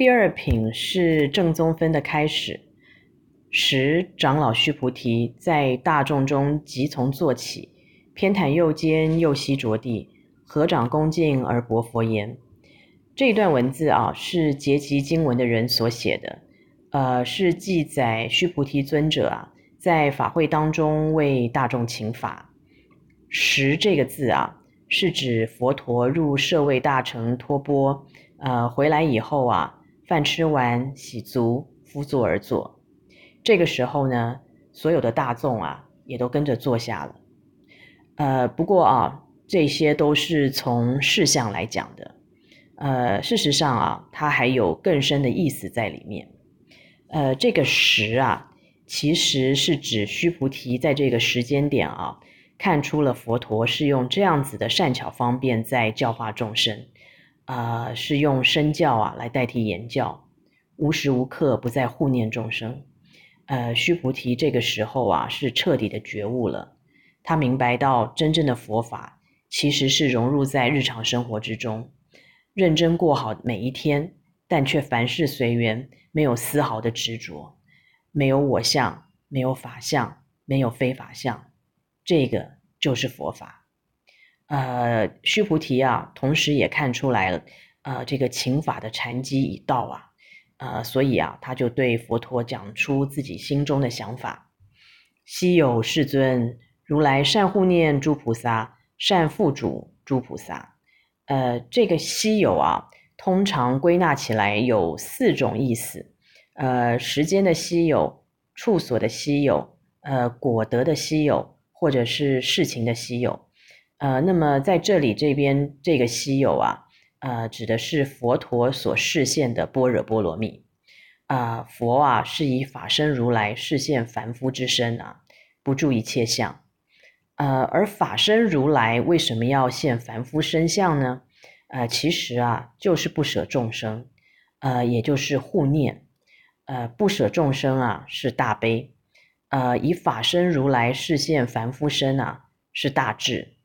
第二品是正宗分的开始。时长老须菩提在大众中即从坐起，偏袒右肩，右膝着地，合掌恭敬而白佛言：“这段文字啊，是结集经文的人所写的，呃，是记载须菩提尊者啊，在法会当中为大众请法。时这个字啊，是指佛陀入舍卫大城托钵，呃，回来以后啊，饭吃完，洗足，趺坐而坐。”这个时候呢，所有的大众啊，也都跟着坐下了。呃，不过啊，这些都是从事相来讲的。呃，事实上啊，它还有更深的意思在里面。呃，这个时啊，其实是指须菩提在这个时间点啊，看出了佛陀是用这样子的善巧方便在教化众生，啊、呃，是用身教啊来代替言教，无时无刻不在护念众生。呃，须菩提这个时候啊，是彻底的觉悟了。他明白到，真正的佛法其实是融入在日常生活之中，认真过好每一天，但却凡事随缘，没有丝毫的执着，没有我相，没有法相，没有非法相，这个就是佛法。呃，须菩提啊，同时也看出来了，呃，这个请法的禅机已到啊。呃，所以啊，他就对佛陀讲出自己心中的想法：“稀有世尊，如来善护念诸菩萨，善付嘱诸菩萨。”呃，这个稀有啊，通常归纳起来有四种意思：呃，时间的稀有，处所的稀有，呃，果德的稀有，或者是事情的稀有。呃，那么在这里这边这个稀有啊。呃，指的是佛陀所示现的般若波罗蜜。啊、佛啊是以法身如来示现凡夫之身啊，不住一切相。呃，而法身如来为什么要现凡夫身相呢？呃，其实啊，就是不舍众生，呃，也就是护念。呃，不舍众生啊，是大悲。呃，以法身如来示现凡夫身啊，是大智。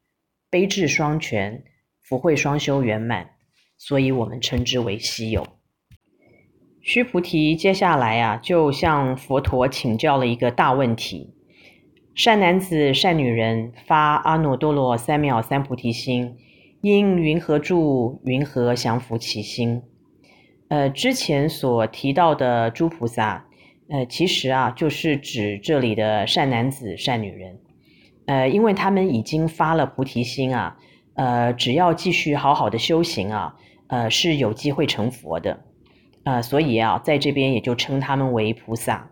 悲智双全，福慧双修圆满。所以我们称之为稀有。须菩提接下来啊，就向佛陀请教了一个大问题：善男子、善女人发阿耨多罗三藐三菩提心，应云何住？云何降伏其心？呃，之前所提到的诸菩萨，呃，其实啊，就是指这里的善男子、善女人。呃，因为他们已经发了菩提心啊。呃，只要继续好好的修行啊，呃，是有机会成佛的，呃，所以啊，在这边也就称他们为菩萨。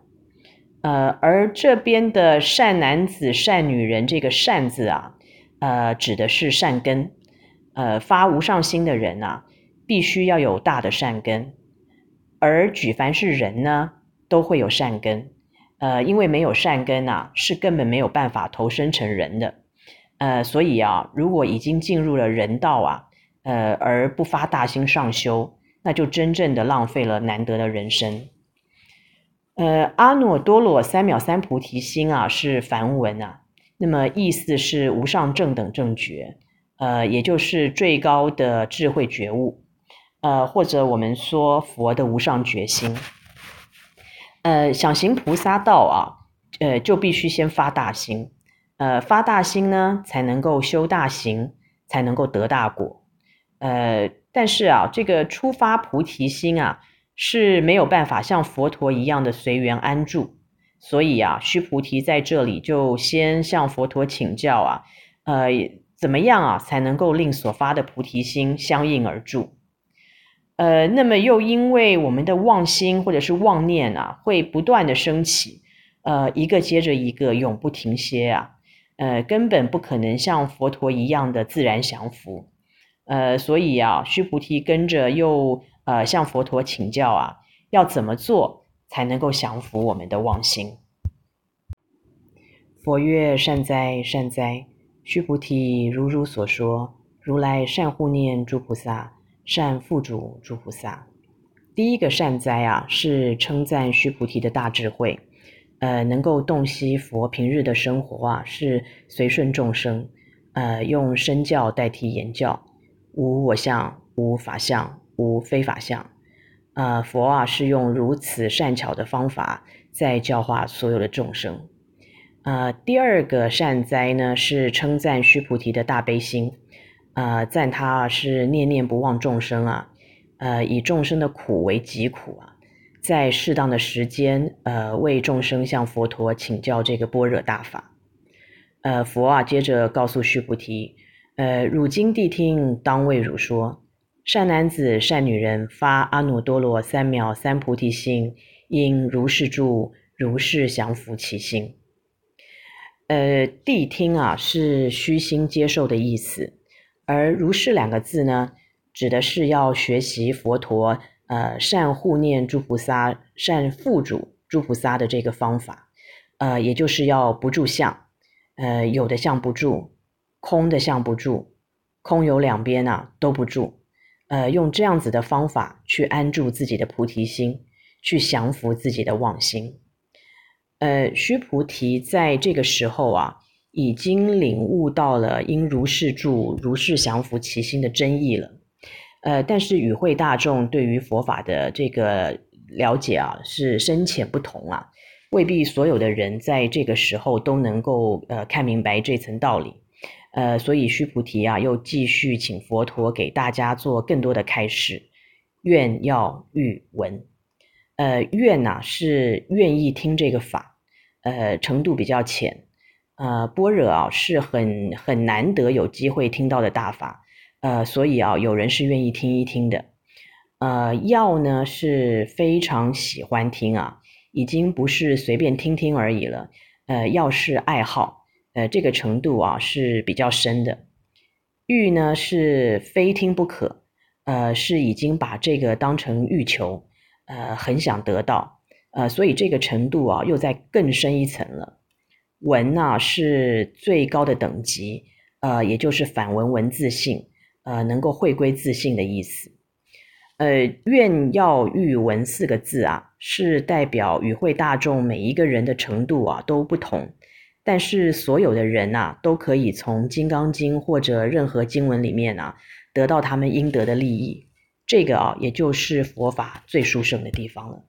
呃，而这边的善男子、善女人，这个“善”字啊，呃，指的是善根。呃，发无上心的人啊，必须要有大的善根。而举凡是人呢，都会有善根。呃，因为没有善根啊，是根本没有办法投生成人的。呃，所以啊，如果已经进入了人道啊，呃，而不发大心上修，那就真正的浪费了难得的人生。呃，阿耨多罗三藐三菩提心啊，是梵文啊，那么意思是无上正等正觉，呃，也就是最高的智慧觉悟，呃，或者我们说佛的无上决心。呃，想行菩萨道啊，呃，就必须先发大心。呃，发大心呢，才能够修大行，才能够得大果。呃，但是啊，这个初发菩提心啊，是没有办法像佛陀一样的随缘安住。所以啊，须菩提在这里就先向佛陀请教啊，呃，怎么样啊，才能够令所发的菩提心相应而住？呃，那么又因为我们的妄心或者是妄念啊，会不断的升起，呃，一个接着一个，永不停歇啊。呃，根本不可能像佛陀一样的自然降伏，呃，所以啊，须菩提跟着又呃向佛陀请教啊，要怎么做才能够降伏我们的妄心？佛曰：善哉，善哉，须菩提，如汝所说，如来善护念诸菩萨，善付主诸菩萨。第一个善哉啊，是称赞须菩提的大智慧。呃，能够洞悉佛平日的生活啊，是随顺众生，呃，用身教代替言教，无我相，无法相，无非法相，呃，佛啊是用如此善巧的方法在教化所有的众生。呃，第二个善哉呢是称赞须菩提的大悲心，呃，赞他是念念不忘众生啊，呃，以众生的苦为己苦啊，在适当的时间，呃，为众生向佛陀请教这个般若大法。呃，佛啊接着告诉须菩提，呃，汝今谛听，当为汝说。善男子、善女人，发阿耨多罗三藐三菩提心，应如是住，如是降伏其心。呃，谛听啊，是虚心接受的意思，而如是两个字呢，指的是要学习佛陀呃善护念诸菩萨、善付嘱诸菩萨的这个方法，呃，也就是要不住相，呃，有的相不住，空的相不住，空有两边啊都不住。呃，用这样子的方法去安住自己的菩提心，去降服自己的妄心。呃，须菩提在这个时候啊，已经领悟到了应如是住、如是降伏其心的真义了。呃，但是与会大众对于佛法的这个了解啊，是深浅不同啊，未必所有的人在这个时候都能够呃看明白这层道理。呃，所以须菩提啊，又继续请佛陀给大家做更多的开示，愿要欲闻。呃，愿呐是愿意听这个法，呃，程度比较浅。呃，般若啊是很很难得有机会听到的大法，呃，所以啊有人是愿意听一听的。呃，要呢是非常喜欢听啊，已经不是随便听听而已了。呃，要是爱好。呃，这个程度啊是比较深的。欲呢是非听不可，呃，是已经把这个当成欲求，呃，很想得到，呃，所以这个程度啊又在更深一层了。闻啊是最高的等级，呃，也就是反文文自性，呃，能够回归自信的意思。呃，愿要欲闻四个字啊，是代表与会大众每一个人的程度啊都不同。但是所有的人呐，都可以从《金刚经》或者任何经文里面啊，得到他们应得的利益。这个啊，也就是佛法最殊胜的地方了。